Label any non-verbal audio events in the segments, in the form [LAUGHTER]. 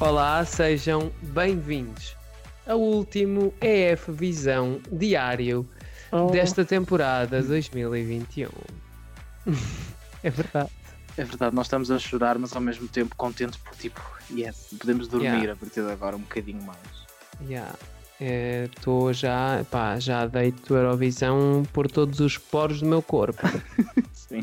Olá, sejam bem-vindos ao último EF Visão diário Oh. desta temporada 2021. [LAUGHS] é verdade. É verdade, nós estamos a chorar, mas ao mesmo tempo contentes porque, tipo, yes, podemos dormir Yeah. a partir de agora um bocadinho mais. Yeah. Estou já, pá, já deito Eurovisão por todos os poros do meu corpo. [LAUGHS] Sim.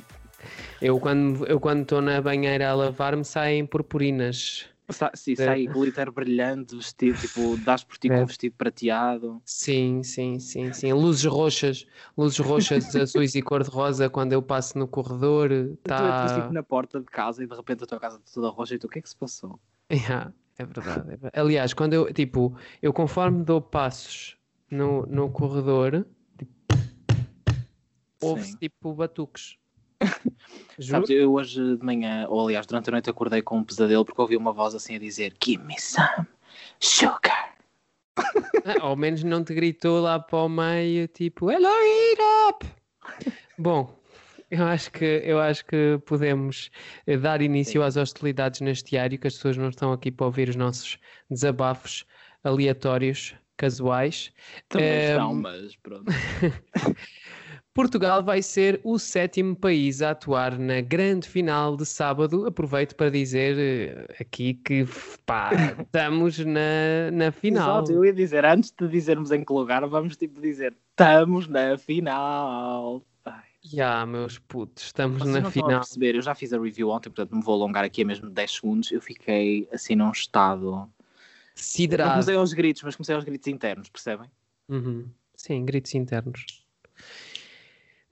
Eu quando eu quando estou na banheira a lavar-me saem purpurinas. Sa sim, É. sai glitter brilhante, vestido, tipo, dás por ti com É. um vestido prateado. Sim, sim, sim, sim. Luzes roxas, luzes roxas, [LAUGHS] azuis e cor-de-rosa quando eu passo no corredor. Tu entras Tá... tipo na porta de casa e de repente a tua casa está toda roxa e tu, o que é que se passou? Yeah, é verdade. é verdade. Aliás, quando eu, tipo, eu conforme dou passos no, no corredor, tipo, ouve-se tipo batuques. [LAUGHS] Sabes, eu hoje de manhã, ou aliás, durante a noite acordei com um pesadelo porque ouvi uma voz assim a dizer Give me some sugar. Ah, Ao menos não te gritou lá para o meio, tipo, Hello, eat up! Bom, eu acho que, eu acho que podemos eh, dar início Sim. às hostilidades neste diário, que as pessoas não estão aqui para ouvir os nossos desabafos aleatórios, casuais. Também Ehm, estão, mas pronto. [LAUGHS] Portugal vai ser o sétimo país a atuar na grande final de sábado. Aproveito para dizer eh, aqui que pá, [LAUGHS] estamos na, na final. Exato, eu ia dizer, antes de dizermos em que lugar, vamos tipo dizer, estamos na final. Já, meus putos, estamos Vocês na não estão a final. perceber, eu já fiz a review ontem, portanto não me vou alongar aqui a mesmo 10 segundos. Eu fiquei assim num estado. Não Siderado. comecei aos gritos, mas comecei aos gritos internos, percebem? Uhum. Sim, gritos internos.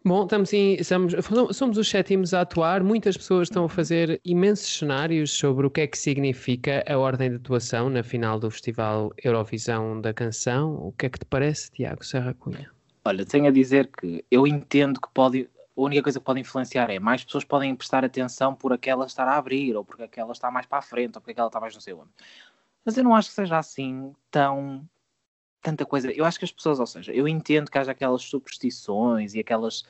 Bom, estamos em, estamos, somos os sétimos a atuar. Muitas pessoas estão a fazer imensos cenários sobre o que é que significa a ordem de atuação na final do Festival Eurovisão da Canção. O que é que te parece, Tiago Serra Cunha? Olha, tenho a dizer que eu entendo que pode. A única coisa que pode influenciar é mais pessoas podem prestar atenção por aquela estar a abrir, ou porque aquela está mais para a frente, ou porque aquela está mais não sei onde. Mas eu não acho que seja assim tão. Tanta coisa. Eu acho que as pessoas, ou seja, eu entendo que haja aquelas superstições e aquelas.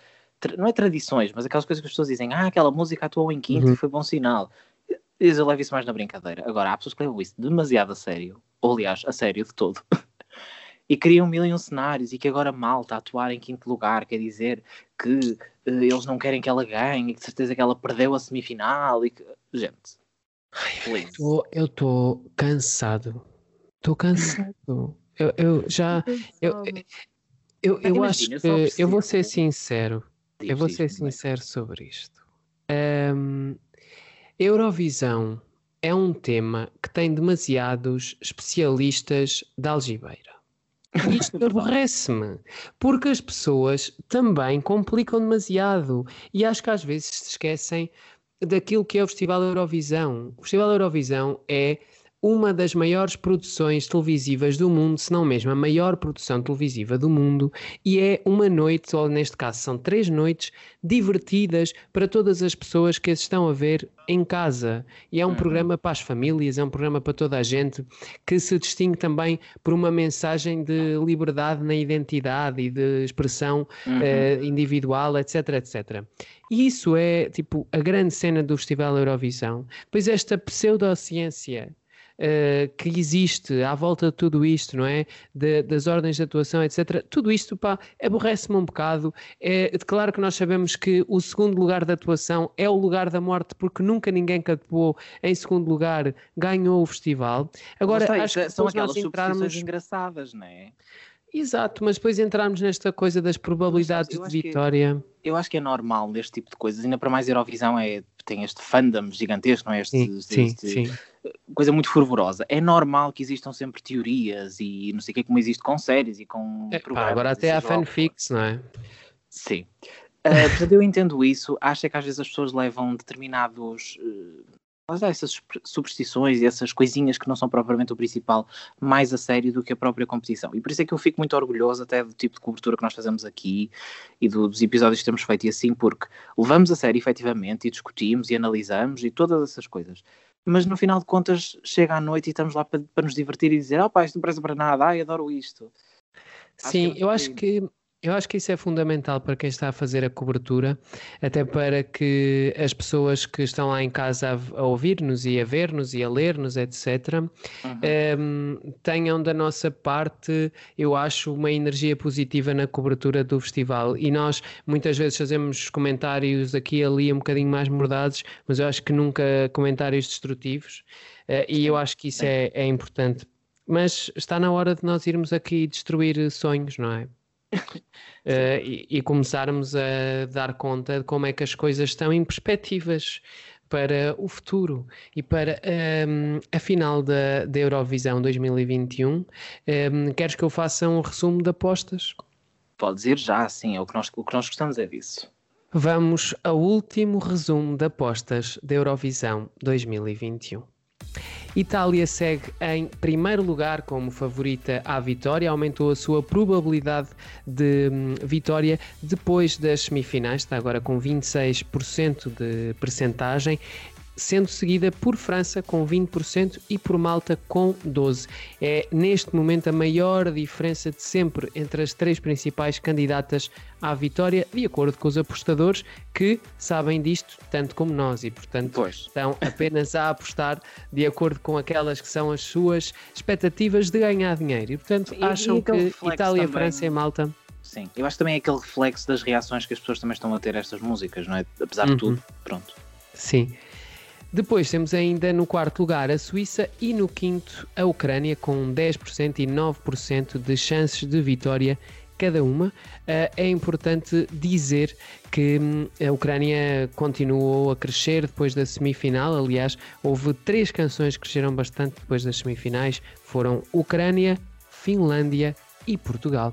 Não é tradições, mas aquelas coisas que as pessoas dizem, ah, aquela música atuou em quinto Uhum. e foi bom sinal. Eu eu levo isso mais na brincadeira. Agora, há pessoas que levam isso demasiado a sério, ou aliás, a sério de todo. [LAUGHS] e criam mil e um cenários e que agora mal está a atuar em quinto lugar, quer dizer que eh, eles não querem que ela ganhe, e que de certeza que ela perdeu a semifinal e que. Gente. Tô- eu estou cansado. Estou cansado. Eu, eu já. Eu, eu, eu Imagina, acho eu só que. Eu vou ser sincero. Eu vou ser sincero sobre isto. Ahm, Eurovisão é um tema que tem demasiados especialistas da algibeira. E [LAUGHS] Isto aborrece-me, porque as pessoas também complicam demasiado e acho que às vezes se esquecem daquilo que é o Festival Eurovisão. O Festival Eurovisão é uma das maiores produções televisivas do mundo, se não mesmo a maior produção televisiva do mundo, e é uma noite, ou neste caso são três noites, divertidas para todas as pessoas que as estão a ver em casa. E é um Uhum. programa para as famílias, é um programa para toda a gente, que se distingue também por uma mensagem de liberdade na identidade e de expressão Uhum. eh, individual, etc, etc. E isso é, tipo, a grande cena do Festival Eurovisão. Pois esta pseudociência eh, que existe à volta de tudo isto, não é? De- das ordens de atuação, etc. Tudo isto, pá, aborrece-me um bocado. É, claro que nós sabemos que o segundo lugar da atuação é o lugar da morte, porque nunca ninguém que atuou em segundo lugar ganhou o festival. Agora, está, acho que são aquelas entrarmos... engraçadas, não é? Exato, mas depois entrarmos nesta coisa das probabilidades de que- vitória. Eu acho que é normal neste tipo de coisas, ainda para mais Eurovisão é, tem este fandom gigantesco, não é? Este, Sim, este- sim, este- sim. coisa muito fervorosa. É normal que existam sempre teorias e não sei o que, como existe com séries e com É, pá, agora até há que fanfics, não é? Sim. Uh, portanto, eu entendo isso. Acho é que às vezes as pessoas levam determinados. Uh, lá está, essas super- superstições e essas coisinhas que não são propriamente o principal mais a sério do que a própria competição. E por isso é que eu fico muito orgulhoso até do tipo de cobertura que nós fazemos aqui e do- dos episódios que temos feito e assim, porque levamos a sério efetivamente e discutimos e analisamos e todas essas coisas. Mas no final de contas chega à noite e estamos lá para, para nos divertir e dizer: Oh pá, isto não presta para nada, ai, adoro isto. Acho Sim, é eu acho que Eu acho que isso é fundamental para quem está a fazer a cobertura, até para que as pessoas que estão lá em casa a, a ouvir-nos e a ver-nos e a ler-nos, etc., uhum. um, ehm, tenham da nossa parte, eu acho, uma energia positiva na cobertura do festival. E nós muitas vezes fazemos comentários aqui e ali um bocadinho mais mordados, mas eu acho que nunca comentários destrutivos, uh, e eu acho que isso é, é importante. Mas está na hora de nós irmos aqui destruir sonhos, não é? Uh, [LAUGHS] e, e, começarmos a dar conta de como é que as coisas estão em perspectivas para o futuro e para um, a final da, da Eurovisão 2021. Um, queres que eu faça um resumo de apostas? Podes ir já, sim, é o que nós, o que nós gostamos é disso. Vamos ao último resumo de apostas da Eurovisão 2021. Itália segue em primeiro lugar como favorita à vitória, aumentou a sua probabilidade de hum, vitória depois das semifinais, está agora com 26% de percentagem sendo seguida por França com 20% e por Malta com 12%. É neste momento a maior diferença de sempre entre as três principais candidatas à vitória, de acordo com os apostadores que sabem disto tanto como nós e, portanto, pois. estão apenas a apostar de acordo com aquelas que são as suas expectativas de ganhar dinheiro. E, portanto, e, acham e que Itália, também... França e Malta. Sim, eu acho também aquele reflexo das reações que as pessoas também estão a ter a estas músicas, não é? Apesar uhum. de tudo, pronto. Sim. Depois temos ainda no quarto lugar a Suíça e no quinto a Ucrânia com 10% e 9% de chances de vitória cada uma. Eh, é importante dizer que hum, a Ucrânia continuou a crescer depois da semifinal. Aliás, houve três canções que cresceram bastante depois das semifinais. Foram Ucrânia, Finlândia e Portugal.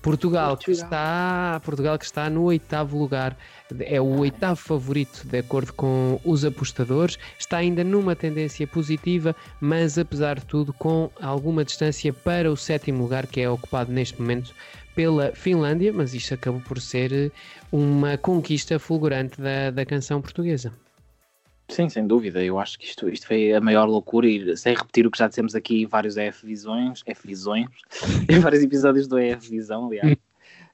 Portugal, Portugal. Que está, Portugal que está no oitavo lugar, é o oitavo favorito de acordo com os apostadores, está ainda numa tendência positiva, mas apesar de tudo com alguma distância para o sétimo lugar que é ocupado neste momento pela Finlândia, mas isto acabou por ser uma conquista fulgurante da, da canção portuguesa. Sim, sem dúvida. Eu acho que isto, isto foi a maior loucura e sem repetir o que já dissemos aqui em vários EF Visões, F Visões, em [LAUGHS] vários episódios do EF Visão, aliás.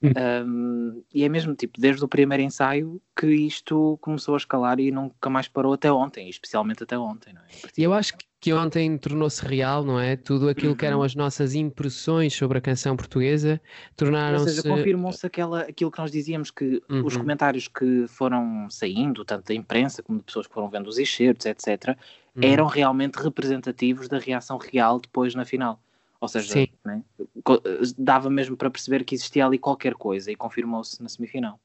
Um, e é mesmo tipo, desde o primeiro ensaio que isto começou a escalar e nunca mais parou até ontem, especialmente até ontem. Não é? E eu acho que ontem tornou-se real, não é? Tudo aquilo que eram uhum. as nossas impressões sobre a canção portuguesa tornaram-se. Ou seja, confirmou-se aquilo que nós dizíamos, que uhum. os comentários que foram saindo, tanto da imprensa como de pessoas que foram vendo os excertos, etc., uhum. eram realmente representativos da reação real depois na final. Ou seja, né? dava mesmo para perceber que existia ali qualquer coisa e confirmou-se na semifinal.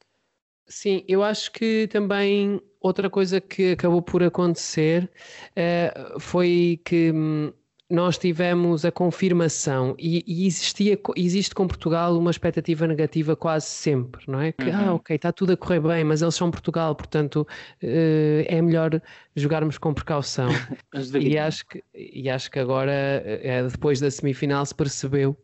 Sim, eu acho que também outra coisa que acabou por acontecer uh, foi que hum, nós tivemos a confirmação e, e, existia, existe com Portugal uma expectativa negativa quase sempre, não é? Que, ah, uhum. ah, ok, está tudo a correr bem, mas eles são Portugal, portanto uh, é melhor jogarmos com precaução. [LAUGHS] e, acho que, e acho que agora, uh, depois da semifinal, se percebeu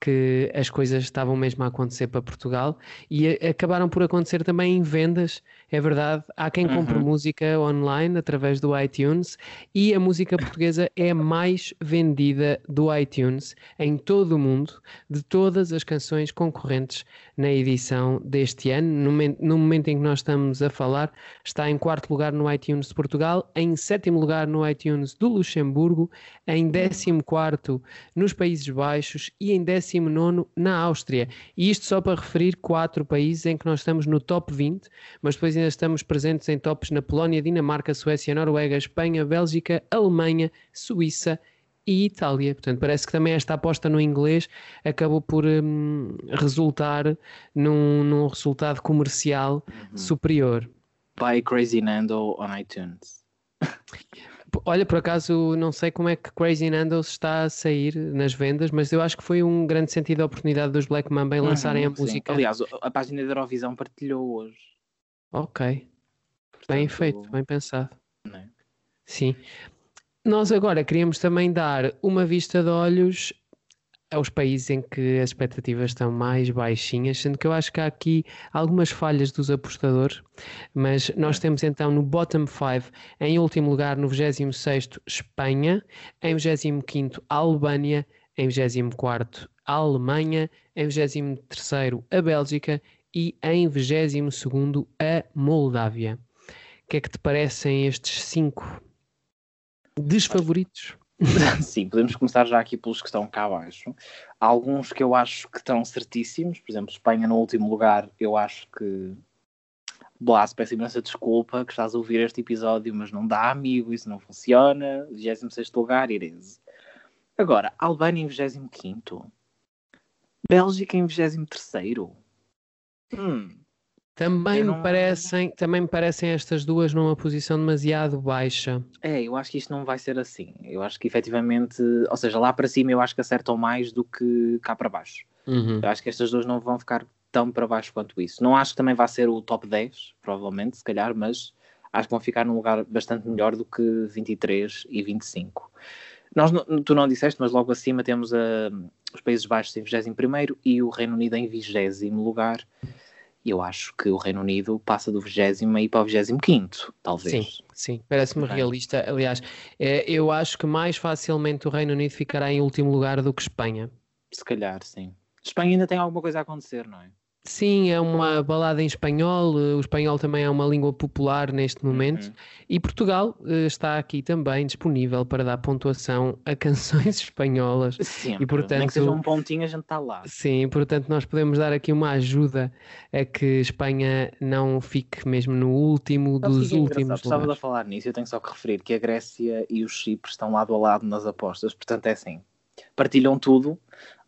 que as coisas estavam mesmo a acontecer para Portugal e acabaram por acontecer também em vendas é verdade. Há quem compre uhum. música online através do iTunes e a música portuguesa é a mais vendida do iTunes em todo o mundo, de todas as canções concorrentes na edição deste ano. No, no momento em que nós estamos a falar, está em quarto lugar no iTunes de Portugal, em sétimo lugar no iTunes do Luxemburgo, em décimo quarto nos Países Baixos e em décimo nono na Áustria. E isto só para referir quatro países em que nós estamos no top 20, mas depois ainda estamos presentes em tops na Polónia, Dinamarca, Suécia, Noruega, Espanha, Bélgica, Alemanha, Suíça e Itália. Portanto, parece que também esta aposta no inglês acabou por hum, resultar num, num, resultado comercial uhum. superior. By Crazy Nando on iTunes. [LAUGHS] Olha, por acaso não sei como é que Crazy Nando está a sair nas vendas, mas eu acho que foi um grande sentido de oportunidade dos Black Mamba em uhum, lançarem uhum, a música. Aliás, a página da Eurovisão partilhou hoje Ok. Portanto, bem feito, bem pensado. É? Sim. Nós agora queríamos também dar uma vista de olhos aos países em que as expectativas estão mais baixinhas, sendo que eu acho que há aqui algumas falhas dos apostadores, mas nós temos então no bottom 5, em último lugar, no 26 Espanha, em 25 Albânia, em 24 a Alemanha, em 23 a Bélgica e em 22 a Moldávia. O que é que te parecem estes cinco desfavoritos? [LAUGHS] Sim, podemos começar já aqui pelos que estão cá abaixo. Há alguns que eu acho que estão certíssimos, por exemplo, Espanha no último lugar, eu acho que. Blas, peço imensa desculpa que estás a ouvir este episódio, mas não dá, amigo, isso não funciona. 26 lugar, Irese. Agora, Albânia em 25. Bélgica em 23. Hum. Também Eu me não- parecem, também me parecem estas duas numa posição demasiado baixa. É, eu acho que isto não vai ser assim. Eu acho que efetivamente, ou seja, lá para cima eu acho que acertam mais do que cá para baixo. Uhum. Eu acho que estas duas não vão ficar tão para baixo quanto isso. Não acho que também vai ser o top 10, provavelmente, se calhar, mas acho que vão ficar num lugar bastante melhor do que 23 e 25. Nós, tu não disseste, mas logo acima temos a- os Países Baixos em 21 e o Reino Unido em 20 lugar. E eu acho que o Reino Unido passa do 20 e para o 25, talvez. Sim, sim, parece-me realista. Aliás, eh, eu acho que mais facilmente o Reino Unido ficará em último lugar do que Espanha. Se calhar, sim. Espanha ainda tem alguma coisa a acontecer, não é? Sim, é uma balada em espanhol, eh, o espanhol também é uma língua popular neste momento, Uhum. e Portugal eh, está aqui também disponível para dar pontuação a [LAUGHS] canções espanholas. Sempre. portanto- Nem que seja um pontinho, a gente está lá. Sim, portanto, nós podemos dar aqui uma ajuda a que Espanha não fique mesmo no último dos que é últimos? Estavas a falar nisso, eu tenho só que referir que a Grécia e o Chipre estão lado a lado nas apostas, portanto é assim. Partilham tudo,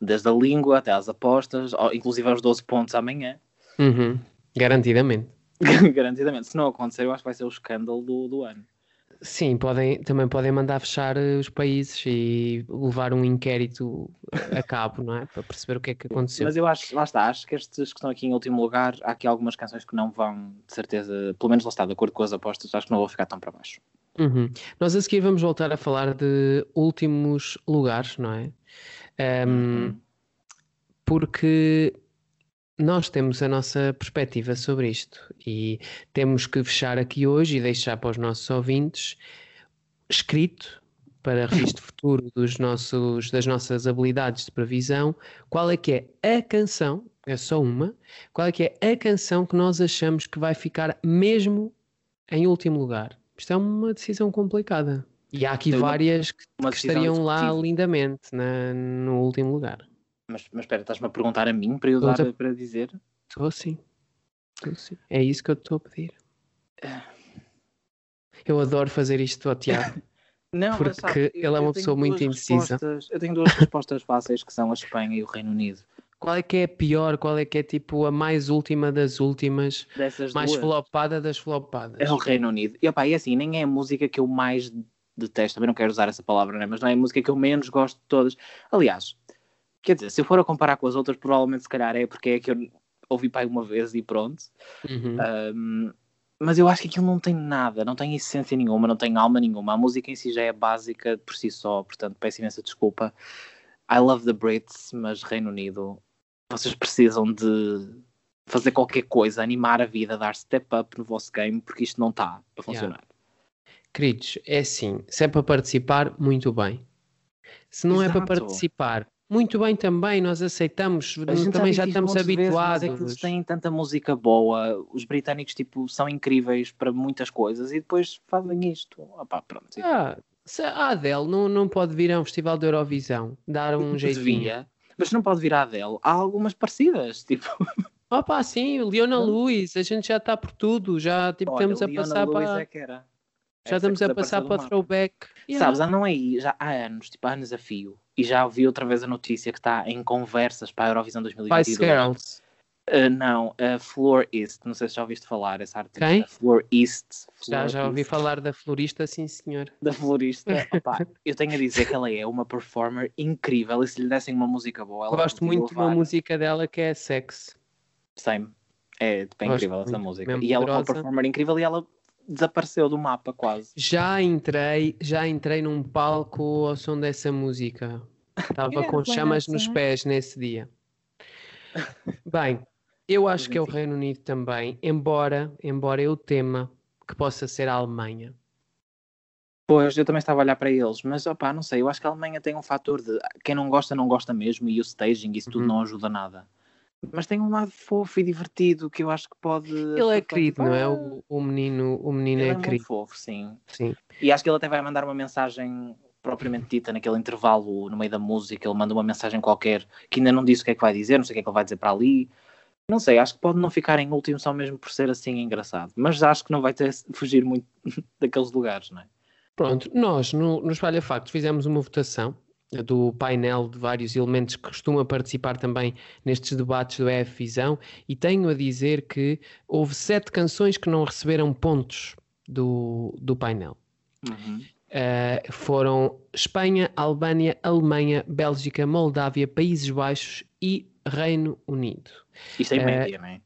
desde a língua até às apostas, inclusive aos 12 pontos amanhã, Uhum, garantidamente. [LAUGHS] garantidamente. Se não acontecer, eu acho que vai ser o escândalo do, do ano. Sim, podem, também podem mandar fechar eh, os países e levar um inquérito a cabo, não é? [LAUGHS] Para perceber o que é que aconteceu. Mas eu acho, lá está, acho que estes que estão aqui em último lugar, há aqui algumas canções que não vão, de certeza, pelo menos lá está, de acordo com as apostas, acho que não vão ficar tão para baixo. Uhum. Nós a seguir vamos voltar a falar de últimos lugares, não é? Ahm, Uhum. Porque nós temos a nossa perspectiva sobre isto e temos que fechar aqui hoje e deixar para os nossos ouvintes escrito para registro futuro dos nossos, das nossas habilidades de previsão, qual é que é a canção, é só uma, qual é que é a canção que nós achamos que vai ficar mesmo em último lugar. Isto é uma decisão complicada. E há aqui uma- várias que, Uma que estariam lá lindamente na- no último lugar. Mas, mas espera, estás-me a perguntar a mim para eu dar, Estou-te para dizer? Estou sim. Estou sim. É isso que eu estou a pedir. Eu adoro fazer isto ao Tiago. [LAUGHS] Não, Porque sabe, ele é uma pessoa muito indecisa. Eu tenho duas respostas fáceis que são a Espanha e o Reino Unido. Qual é que é a pior? Qual é que é tipo a mais última das últimas? Dessas Mais duas, flopada das flopadas? é o Reino Unido. E opá, e assim, nem é a música que eu mais detesto, também não quero usar essa palavra, né? mas não é a música que eu menos gosto de todas. Aliás, quer dizer, se eu for a comparar com as outras, provavelmente se calhar é porque é que eu ouvi pai uma vez e pronto. Uhum. Um, mas eu acho que aquilo não tem nada, não tem essência nenhuma, não tem alma nenhuma. A música em si já é básica por si só, portanto peço imensa desculpa. I love the Brits, mas Reino Unido, vocês precisam de fazer qualquer coisa, animar a vida, dar step up no vosso game, porque isto não está a funcionar. Queridos, é assim, se é para participar, muito bem. Se não é para Exato. participar, muito bem também, nós aceitamos, A gente também já estamos montes de vezes, habituados. é que eles têm tanta música boa, os britânicos tipo, são incríveis para muitas coisas e depois fazem isto. Opá, pronto. Ah, se a Adele não, não pode vir a um festival de Eurovisão, dar um jeitinho. Mas não pode vir a Adele. Há algumas parecidas, tipo. Opa, sim, Leona Lewis, a gente já está por tudo, já tipo, Olha, estamos a Leona passar Lewis para, é que era. Já estamos a passar para mapa. throwback. Yeah. Sabes, andam aí já há anos, tipo há anos a fio, e já ouvi outra vez a notícia que está em conversas para a Eurovisão Spice 2022. Girls. Uh, não, a Floor East, não sei se já ouviste falar essa artista. Quem? Floor East. Já, Floor já ouvi East, falar da florista, sim senhor. Da florista. [LAUGHS] Opa, eu tenho a dizer que ela é uma performer incrível e se lhe dessem uma música boa, ela Gosto muito de uma música dela que é Sex. Same. É, tipo, é incrível essa música. E ela é uma performer incrível e ela desapareceu do mapa quase. Já entrei, já entrei num palco ao som dessa música. Estava [LAUGHS] com chamas nos pés nesse dia. Bem, eu acho que é o Reino Unido também, embora, embora eu tema que possa ser a Alemanha. Pois, eu também estava a olhar para eles, mas opá, não sei, eu acho que a Alemanha tem um fator de quem não gosta, não gosta mesmo, e o staging, isso tudo Uhum. não ajuda nada. Mas tem um lado fofo e divertido que eu acho que pode. Ele é querido, não é? O, o menino, o menino Ele é, é muito querido. fofo, sim. Sim. E acho que ele até vai mandar uma mensagem propriamente dita naquele intervalo no meio da música. Ele manda uma mensagem qualquer que ainda não disse o que é que vai dizer, não sei o que é que ele vai dizer para ali. Não sei, acho que pode não ficar em último só mesmo por ser assim engraçado. Mas acho que não vai ter [LAUGHS] fugir muito [LAUGHS] daqueles lugares, não é? Pronto, nós no, no Espalha Factos fizemos uma votação do painel de vários elementos que costuma participar também nestes debates do EF Visão e tenho a dizer que houve sete canções que não receberam pontos do, do painel. Uhum. Uh, foram Espanha, Albânia, Alemanha, Bélgica, Moldávia, Países Baixos e Reino Unido. Isto é Eh, média, não é?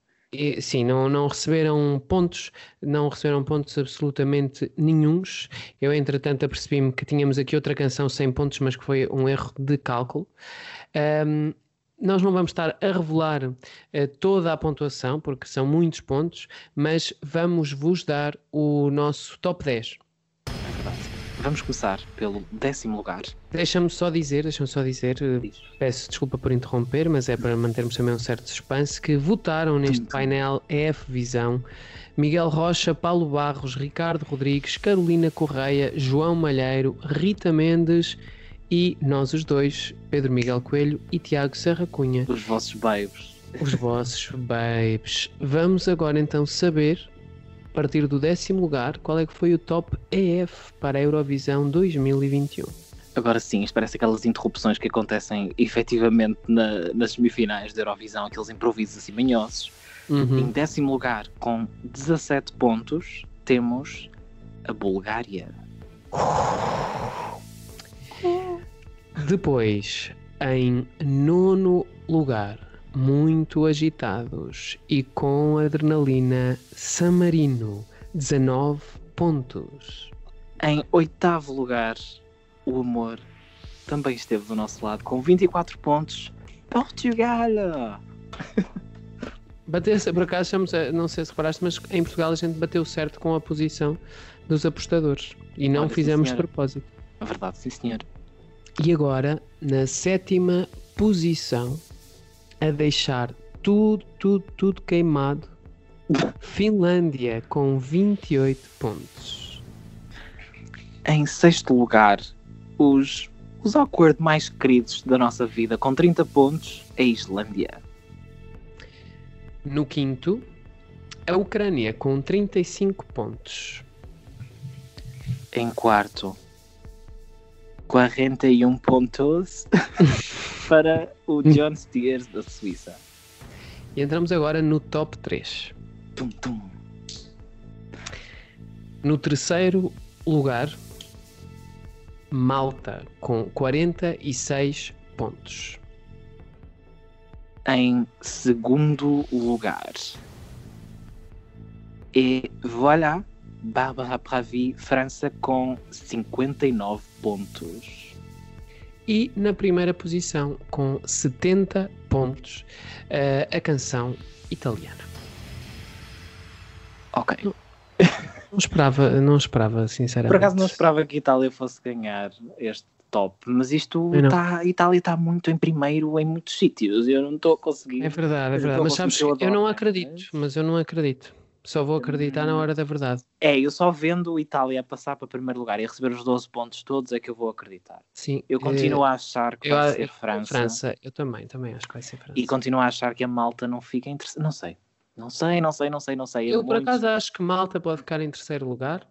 Sim, não, não receberam pontos, não receberam pontos absolutamente nenhuns. Eu, entretanto, apercebi-me que tínhamos aqui outra canção sem pontos, mas que foi um erro de cálculo. Ahm, nós não vamos estar a revelar eh, toda a pontuação, porque são muitos pontos, mas vamos vos dar o nosso top 10. Vamos começar pelo décimo lugar. Deixa-me só dizer, deixa-me só dizer, eh, Diz. peço desculpa por interromper, mas é para mantermos também um certo suspense, que votaram neste painel EF Visão Miguel Rocha, Paulo Barros, Ricardo Rodrigues, Carolina Correia, João Malheiro, Rita Mendes e nós os dois, Pedro Miguel Coelho e Tiago Serra Cunha, Os vossos babes. os vossos babes. Vamos agora então saber, partir do décimo lugar, qual é que foi o top EF para a Eurovisão 2021. Agora sim, isto parece aquelas interrupções que acontecem efetivamente na- nas semifinais da Eurovisão, aqueles improvisos assim manhosos. Uhum. Em décimo lugar, com 17 pontos, temos a Bulgária. Depois, em nono lugar, muito agitados e com adrenalina, San Marino, 19 pontos. Em oitavo lugar, o amor também esteve do nosso lado, com 24 pontos. Portugal! [LAUGHS] Bateu, por acaso, não sei se reparaste, mas em Portugal a gente bateu certo com a posição dos apostadores e não Olha, fizemos de propósito. É verdade, sim senhor. E agora, na sétima posição, a deixar tudo, tudo, tudo queimado, [LAUGHS] Finlândia com 28 pontos. Em sexto lugar, os, os awkward mais queridos da nossa vida, com 30 pontos, a Islândia. No quinto, a Ucrânia com 35 pontos. Em quarto, 41 pontos [LAUGHS] para o John Steers da Suíça. E entramos agora no top 3. Tum, tum. No terceiro lugar, Malta com 46 pontos. Em segundo lugar, e voilà, Barbara Pravi, França, com 59 pontos. E na primeira posição, com 70 pontos, eh, a canção italiana. Ok. Não esperava, não esperava, sinceramente. Por acaso não esperava que a Itália fosse ganhar este top, mas isto não. tá, a Itália está muito em primeiro em muitos sítios e eu não estou a conseguir. É verdade, é verdade. Mas sabes, eu eu não adoro, acredito, mas eu não acredito. Só vou acreditar na hora da verdade. É, eu só vendo a Itália passar para primeiro lugar e receber os 12 pontos todos é que eu vou acreditar. Sim. Eu continuo a achar que eu, vai ser França, França, eu também, também acho que vai ser França. e continuo a achar que a Malta não fica em terceiro. Não sei. Não sei, não sei, não sei, não sei. É Eu, por muito- acaso, acho que Malta pode ficar em terceiro lugar,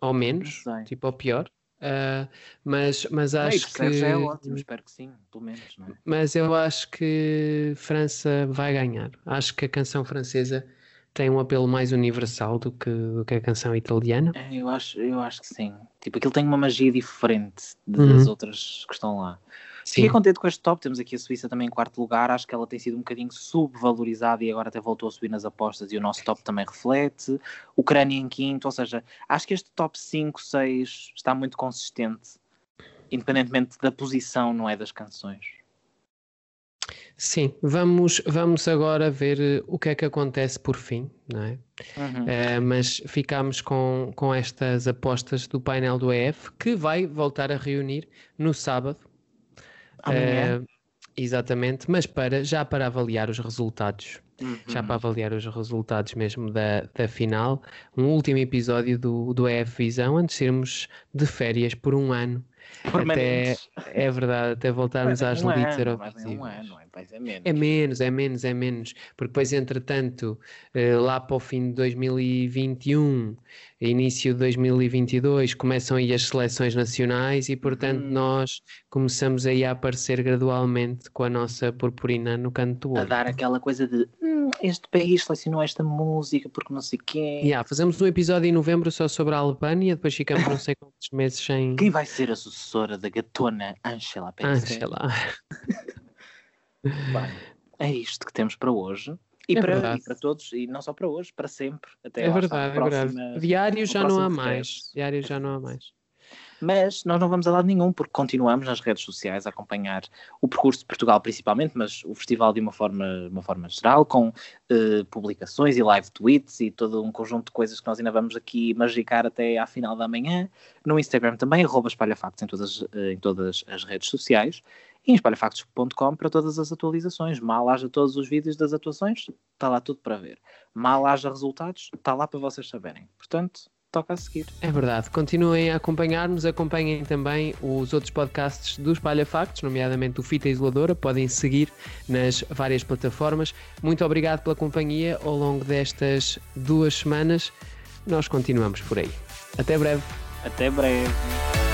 ou menos, tipo, ou pior. Ah, mas, mas acho terceiro que. já é ótimo, espero que sim, pelo menos. Não é? Mas eu acho que França vai ganhar. Acho que a canção francesa tem um apelo mais universal do que, do que a canção italiana. É, eu, acho, eu acho que sim. Tipo, aquilo tem uma magia diferente das Uhum. outras que estão lá. Sim, Fiquei contente com este top. Temos aqui a Suíça também em quarto lugar. Acho que ela tem sido um bocadinho subvalorizada e agora até voltou a subir nas apostas e o nosso top também reflete. Ucrânia em quinto, ou seja, acho que este top 5, 6 está muito consistente, independentemente da posição, não é das canções. Sim, vamos, vamos agora ver eh, o que é que acontece por fim, não é? Uhum. Uh, mas ficamos com, com estas apostas do painel do EF que vai voltar a reunir no sábado. Amanhã. Uh, exatamente, mas para, já para avaliar os resultados. Uhum. Já para avaliar os resultados mesmo da, da final. Um último episódio do, do EF Visão antes de irmos de férias por um ano. Até, é verdade, até voltarmos às um lides ano, Eurovisivas. Um ano, é, menos. É menos, é menos, é menos. Porque depois, entretanto, eh, lá para o fim de 2021, início de 2022, começam aí as seleções nacionais e, portanto, Hum. nós começamos aí a aparecer gradualmente com a nossa purpurina no canto do A olho. dar aquela coisa de "Hum, este país selecionou esta música porque não sei quem. Yeah, fazemos um episódio em novembro só sobre a Albânia, depois ficamos não sei quantos meses sem. Quem vai ser a sucessora da gatona Angela lá. [LAUGHS] Bem, é isto que temos para hoje. E, É para, e para todos, e não só para hoje, para sempre. Até É está, verdade, é próxima- verdade. Diário já não há mais. Diário já não há mais. Mas nós não vamos a lado nenhum, porque continuamos nas redes sociais a acompanhar o percurso de Portugal principalmente, mas o festival de uma forma, uma forma geral, com eh, publicações e live tweets e todo um conjunto de coisas que nós ainda vamos aqui magicar até à final da manhã. No Instagram também, arroba espalhafactos em todas, eh, em todas as redes sociais. E em espalhafactos.com para todas as atualizações. Mal haja todos os vídeos das atuações, está lá tudo para ver. Mal haja resultados, está lá para vocês saberem. Portanto, toca a seguir. É verdade. Continuem a acompanhar-nos, acompanhem também os outros podcasts do Espalha Factos, nomeadamente o Fita Isoladora. Podem seguir nas várias plataformas. Muito obrigado pela companhia ao longo destas duas semanas. Nós continuamos por aí. Até breve. Até breve.